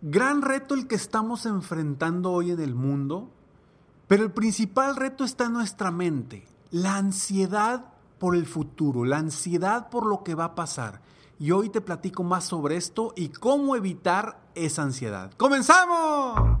Gran reto el que estamos enfrentando hoy en el mundo, pero el principal reto está en nuestra mente, la ansiedad por el futuro, la ansiedad por lo que va a pasar. Y hoy te platico más sobre esto y cómo evitar esa ansiedad. ¡Comenzamos!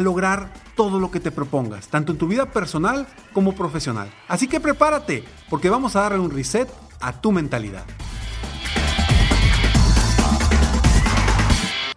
lograr todo lo que te propongas, tanto en tu vida personal como profesional. Así que prepárate, porque vamos a darle un reset a tu mentalidad.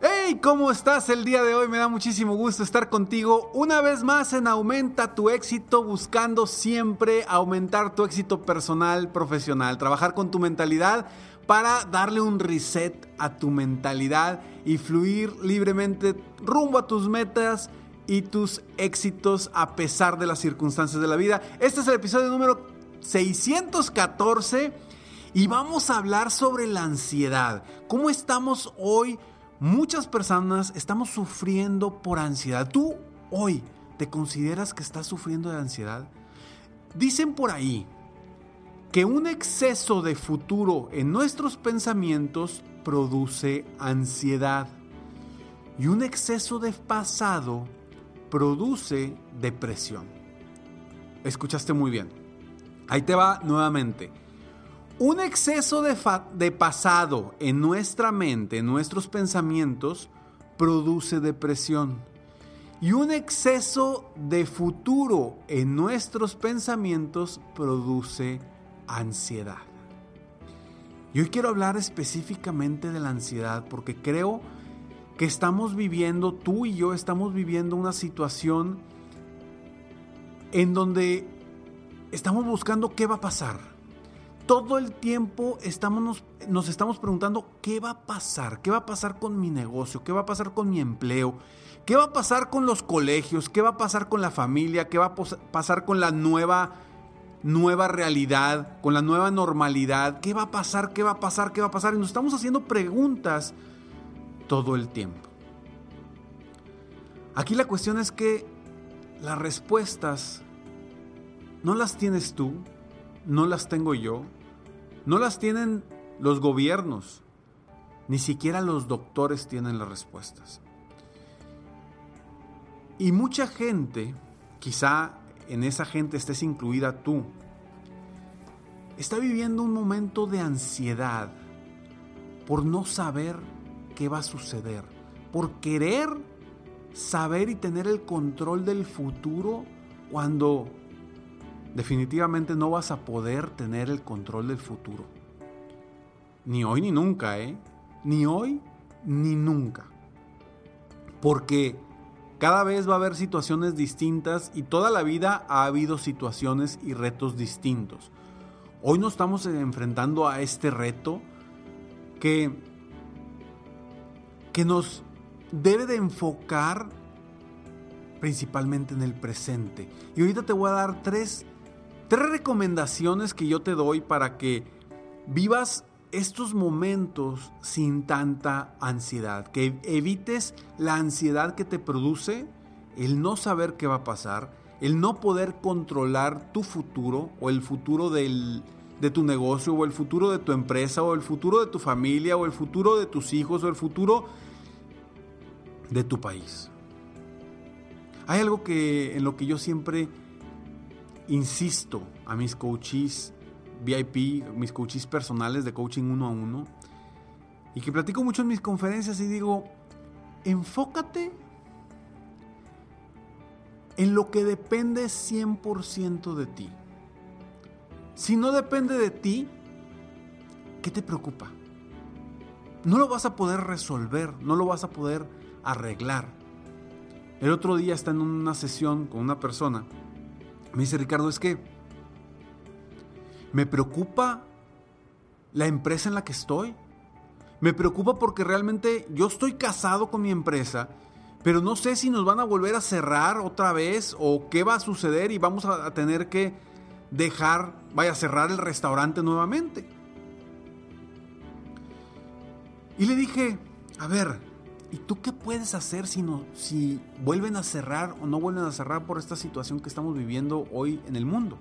¡Hey! ¿Cómo estás el día de hoy? Me da muchísimo gusto estar contigo una vez más en Aumenta tu éxito, buscando siempre aumentar tu éxito personal, profesional, trabajar con tu mentalidad para darle un reset a tu mentalidad y fluir libremente rumbo a tus metas y tus éxitos a pesar de las circunstancias de la vida. Este es el episodio número 614 y vamos a hablar sobre la ansiedad. ¿Cómo estamos hoy? Muchas personas estamos sufriendo por ansiedad. ¿Tú hoy te consideras que estás sufriendo de ansiedad? Dicen por ahí que un exceso de futuro en nuestros pensamientos produce ansiedad y un exceso de pasado produce depresión. Escuchaste muy bien. Ahí te va nuevamente. Un exceso de, de, pasado en nuestra mente, en nuestros pensamientos, produce depresión. Y un exceso de futuro en nuestros pensamientos produce ansiedad. Y hoy quiero hablar específicamente de la ansiedad porque creo que estamos viviendo, tú y yo estamos viviendo una situación en donde estamos buscando qué va a pasar. Todo el tiempo estamos, nos, nos, estamos preguntando qué va a pasar, qué va a pasar con mi negocio, qué va a pasar con mi empleo, qué va a pasar con los colegios, qué va a pasar con la familia, qué va a pasar con la nueva, nueva realidad, con la nueva normalidad, qué va a pasar, qué va a pasar, qué va a pasar. Y nos estamos haciendo preguntas todo el tiempo. Aquí la cuestión es que las respuestas no las tienes tú, no las tengo yo, no las tienen los gobiernos, ni siquiera los doctores tienen las respuestas. Y mucha gente, quizá en esa gente estés incluida tú, está viviendo un momento de ansiedad por no saber qué va a suceder, por querer saber y tener el control del futuro cuando definitivamente no vas a poder tener el control del futuro. Ni hoy ni nunca, ¿eh? Ni hoy ni nunca. Porque cada vez va a haber situaciones distintas y toda la vida ha habido situaciones y retos distintos. Hoy nos estamos enfrentando a este reto que que nos debe de enfocar principalmente en el presente. Y ahorita te voy a dar tres, tres recomendaciones que yo te doy para que vivas estos momentos sin tanta ansiedad, que evites la ansiedad que te produce el no saber qué va a pasar, el no poder controlar tu futuro o el futuro del, de tu negocio o el futuro de tu empresa o el futuro de tu familia o el futuro de tus hijos o el futuro de tu país. Hay algo que en lo que yo siempre insisto a mis coaches VIP, mis coaches personales de coaching uno a uno, y que platico mucho en mis conferencias y digo, enfócate en lo que depende 100% de ti. Si no depende de ti, ¿qué te preocupa? No lo vas a poder resolver, no lo vas a poder arreglar. El otro día está en una sesión con una persona. Me dice Ricardo, es que me preocupa la empresa en la que estoy. Me preocupa porque realmente yo estoy casado con mi empresa, pero no sé si nos van a volver a cerrar otra vez o qué va a suceder y vamos a tener que dejar, vaya a cerrar el restaurante nuevamente. Y le dije, a ver, ¿y tú qué puedes hacer si, no, si vuelven a cerrar o no vuelven a cerrar por esta situación que estamos viviendo hoy en el mundo?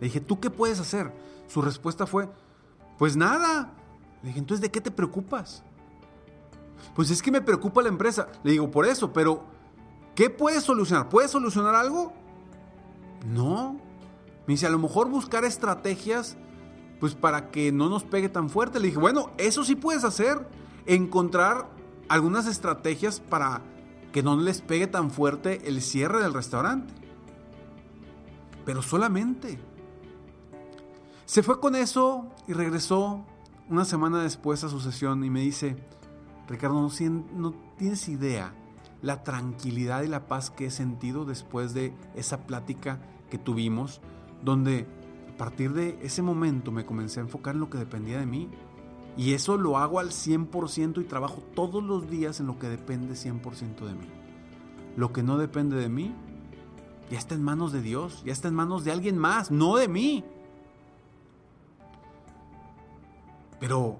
Le dije, ¿tú qué puedes hacer? Su respuesta fue, pues nada. Le dije, entonces, ¿de qué te preocupas? Pues es que me preocupa la empresa. Le digo, por eso, pero ¿qué puedes solucionar? ¿Puedes solucionar algo? No. Me dice, a lo mejor buscar estrategias pues para que no nos pegue tan fuerte. Le dije, bueno, eso sí puedes hacer, encontrar algunas estrategias para que no les pegue tan fuerte el cierre del restaurante. Pero solamente. Se fue con eso y regresó una semana después a su sesión y me dice, Ricardo, no, tienes idea la tranquilidad y la paz que he sentido después de esa plática que tuvimos, donde a partir de ese momento me comencé a enfocar en lo que dependía de mí. Y eso lo hago al 100% y trabajo todos los días en lo que depende 100% de mí. Lo que no depende de mí ya está en manos de Dios, ya está en manos de alguien más, no de mí. Pero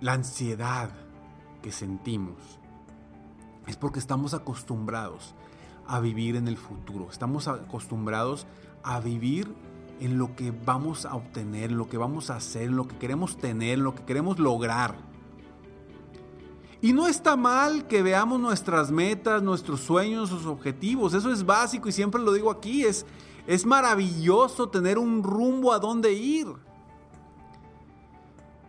la ansiedad que sentimos es porque estamos acostumbrados a vivir en el futuro, estamos acostumbrados a vivir en lo que vamos a obtener, en lo que vamos a hacer, lo que queremos tener, en lo que queremos lograr. Y no está mal que veamos nuestras metas, nuestros sueños, nuestros objetivos. Eso es básico y siempre lo digo aquí. Es, es maravilloso tener un rumbo a dónde ir.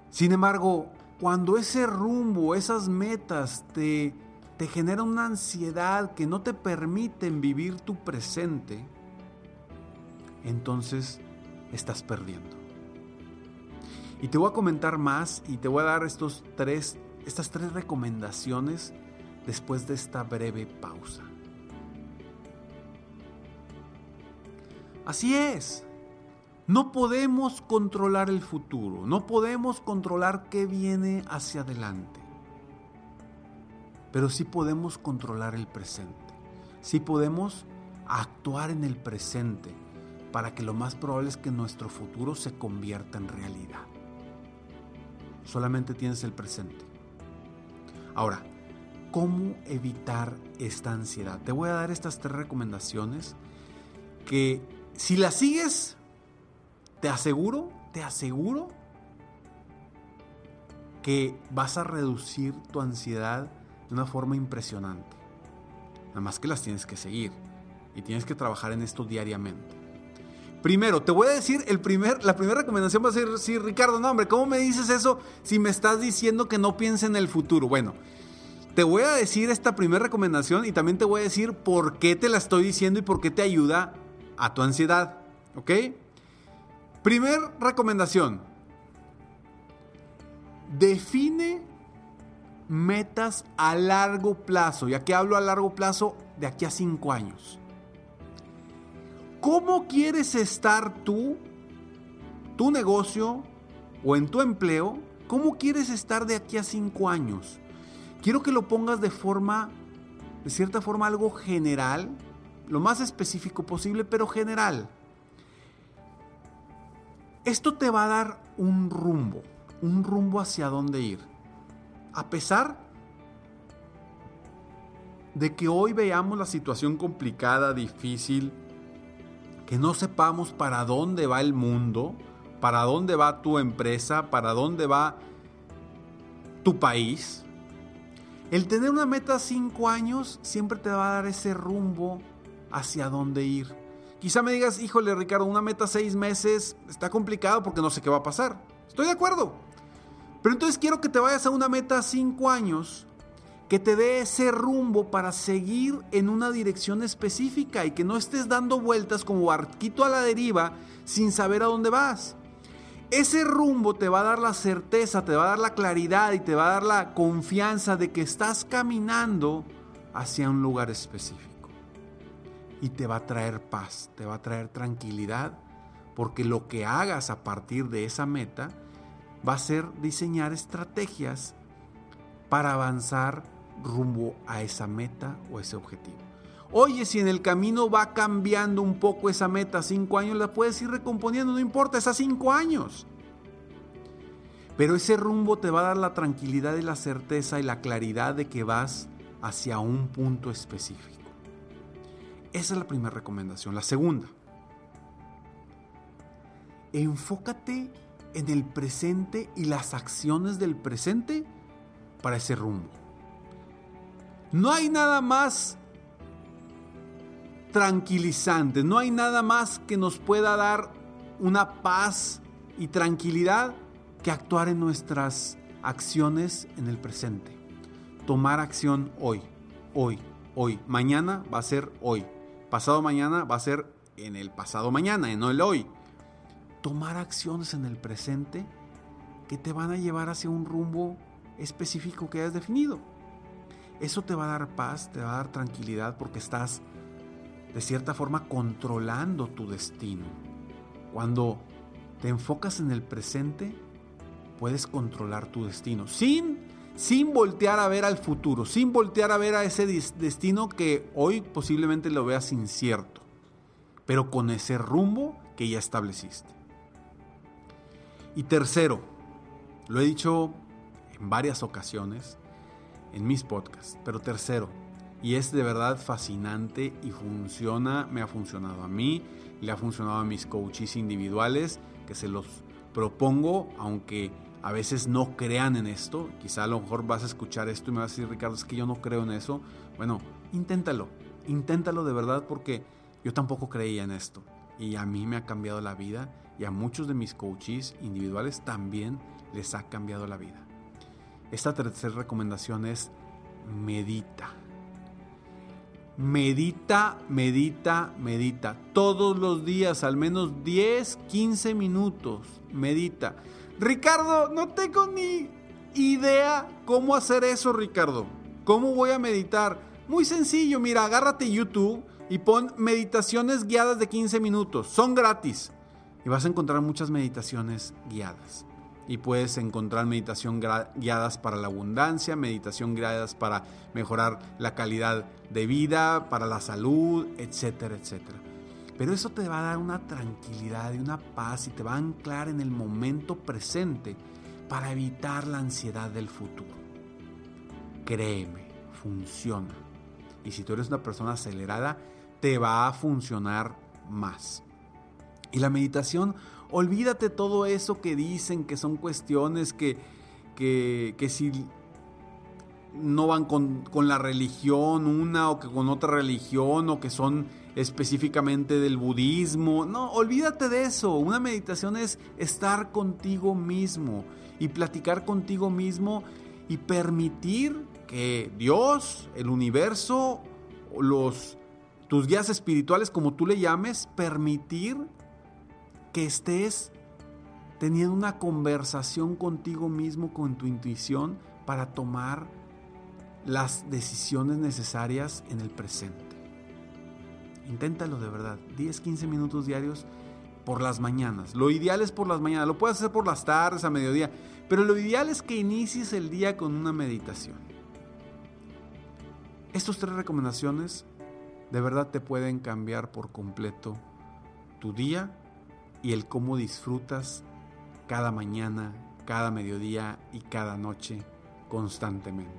Sin embargo, cuando ese rumbo, esas metas te, te generan una ansiedad que no te permiten vivir tu presente, entonces estás perdiendo. Y te voy a comentar más y te voy a dar estos tres, estas tres recomendaciones después de esta breve pausa. Así es. No podemos controlar el futuro, no podemos controlar qué viene hacia adelante, pero sí podemos controlar el presente, sí podemos actuar en el presente para que lo más probable es que nuestro futuro se convierta en realidad. Solamente tienes el presente. Ahora, ¿cómo evitar esta ansiedad? Te voy a dar estas tres recomendaciones que si las sigues, te aseguro, te aseguro que vas a reducir tu ansiedad de una forma impresionante. Nada más que las tienes que seguir y tienes que trabajar en esto diariamente. Primero, te voy a decir, el primer, la primera recomendación va a ser, sí, Ricardo, no, hombre, ¿cómo me dices eso si me estás diciendo que no piense en el futuro? Bueno, te voy a decir esta primera recomendación y también te voy a decir por qué te la estoy diciendo y por qué te ayuda a tu ansiedad, ¿ok? Primer recomendación, define metas a largo plazo. Y aquí hablo a largo plazo de aquí a cinco años. ¿Cómo quieres estar tú, tu negocio o en tu empleo? ¿Cómo quieres estar de aquí a cinco años? Quiero que lo pongas de forma, de cierta forma, algo general, lo más específico posible, pero general. Esto te va a dar un rumbo, un rumbo hacia dónde ir. A pesar de que hoy veamos la situación complicada, difícil, que no sepamos para dónde va el mundo, para dónde va tu empresa, para dónde va tu país. El tener una meta cinco años siempre te va a dar ese rumbo hacia dónde ir. Quizá me digas, híjole Ricardo, una meta seis meses está complicado porque no sé qué va a pasar. Estoy de acuerdo. Pero entonces quiero que te vayas a una meta cinco años que te dé ese rumbo para seguir en una dirección específica y que no estés dando vueltas como barquito a la deriva sin saber a dónde vas. Ese rumbo te va a dar la certeza, te va a dar la claridad y te va a dar la confianza de que estás caminando hacia un lugar específico. Y te va a traer paz, te va a traer tranquilidad, porque lo que hagas a partir de esa meta va a ser diseñar estrategias para avanzar rumbo a esa meta o ese objetivo. Oye, si en el camino va cambiando un poco esa meta, cinco años, la puedes ir recomponiendo, no importa, esas cinco años. Pero ese rumbo te va a dar la tranquilidad y la certeza y la claridad de que vas hacia un punto específico. Esa es la primera recomendación. La segunda, enfócate en el presente y las acciones del presente para ese rumbo. No hay nada más tranquilizante, no hay nada más que nos pueda dar una paz y tranquilidad que actuar en nuestras acciones en el presente. Tomar acción hoy, hoy, hoy. Mañana va a ser hoy. Pasado mañana va a ser en el pasado mañana, no el hoy. Tomar acciones en el presente que te van a llevar hacia un rumbo específico que hayas definido. Eso te va a dar paz, te va a dar tranquilidad porque estás de cierta forma controlando tu destino. Cuando te enfocas en el presente, puedes controlar tu destino sin sin voltear a ver al futuro, sin voltear a ver a ese destino que hoy posiblemente lo veas incierto, pero con ese rumbo que ya estableciste. Y tercero, lo he dicho en varias ocasiones en mis podcasts, pero tercero, y es de verdad fascinante y funciona, me ha funcionado a mí, le ha funcionado a mis coaches individuales, que se los propongo, aunque a veces no crean en esto, quizá a lo mejor vas a escuchar esto y me vas a decir, Ricardo, es que yo no creo en eso. Bueno, inténtalo, inténtalo de verdad porque yo tampoco creía en esto. Y a mí me ha cambiado la vida y a muchos de mis coaches individuales también les ha cambiado la vida. Esta tercera recomendación es medita. Medita, medita, medita. Todos los días, al menos 10, 15 minutos. Medita. Ricardo, no tengo ni idea cómo hacer eso, Ricardo. ¿Cómo voy a meditar? Muy sencillo, mira, agárrate YouTube y pon meditaciones guiadas de 15 minutos. Son gratis. Y vas a encontrar muchas meditaciones guiadas. Y puedes encontrar meditación guiadas para la abundancia, meditación guiadas para mejorar la calidad de vida, para la salud, etcétera, etcétera. Pero eso te va a dar una tranquilidad y una paz y te va a anclar en el momento presente para evitar la ansiedad del futuro. Créeme, funciona. Y si tú eres una persona acelerada, te va a funcionar más. Y la meditación, olvídate todo eso que dicen que son cuestiones que, que, que si no van con, con, la religión una o que con otra religión o que son específicamente del budismo. No, olvídate de eso. Una meditación es estar contigo mismo y platicar contigo mismo y permitir que Dios, el universo, los tus guías espirituales como tú le llames, permitir que estés teniendo una conversación contigo mismo, con tu intuición, para tomar las decisiones necesarias en el presente. Inténtalo de verdad. 10, 15 minutos diarios por las mañanas. Lo ideal es por las mañanas. Lo puedes hacer por las tardes, a mediodía. Pero lo ideal es que inicies el día con una meditación. Estas tres recomendaciones de verdad te pueden cambiar por completo tu día y el cómo disfrutas cada mañana, cada mediodía y cada noche constantemente.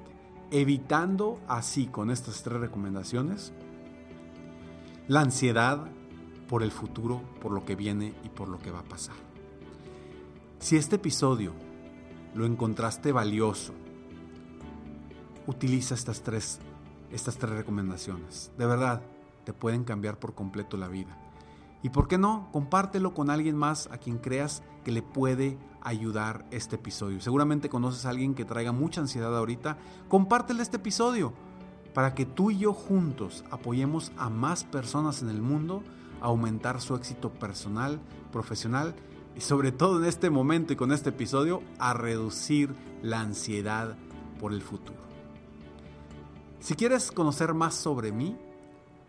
Evitando así con estas tres recomendaciones la ansiedad por el futuro, por lo que viene y por lo que va a pasar. Si este episodio lo encontraste valioso, utiliza estas tres, estas tres recomendaciones. De verdad, te pueden cambiar por completo la vida. Y por qué no, compártelo con alguien más a quien creas que le puede ayudar este episodio. Seguramente conoces a alguien que traiga mucha ansiedad ahorita. Compártele este episodio para que tú y yo juntos apoyemos a más personas en el mundo a aumentar su éxito personal, profesional y sobre todo en este momento y con este episodio a reducir la ansiedad por el futuro. Si quieres conocer más sobre mí,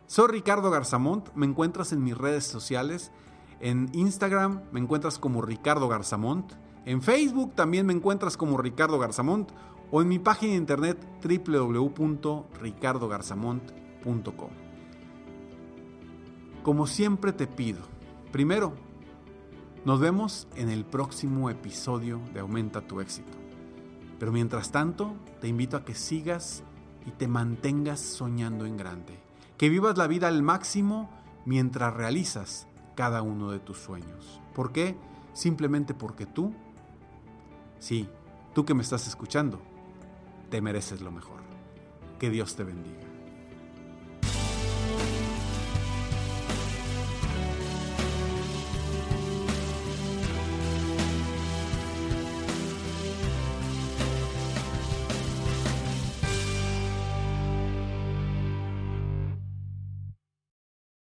soy Ricardo Garzamont, me encuentras en mis redes sociales, en Instagram me encuentras como Ricardo Garzamont, en Facebook también me encuentras como Ricardo Garzamont o en mi página de internet www.ricardogarzamont.com. Como siempre te pido, primero, nos vemos en el próximo episodio de Aumenta tu éxito. Pero mientras tanto, te invito a que sigas y te mantengas soñando en grande. Que vivas la vida al máximo mientras realizas cada uno de tus sueños. ¿Por qué? Simplemente porque tú, sí, tú que me estás escuchando, te mereces lo mejor. Que Dios te bendiga.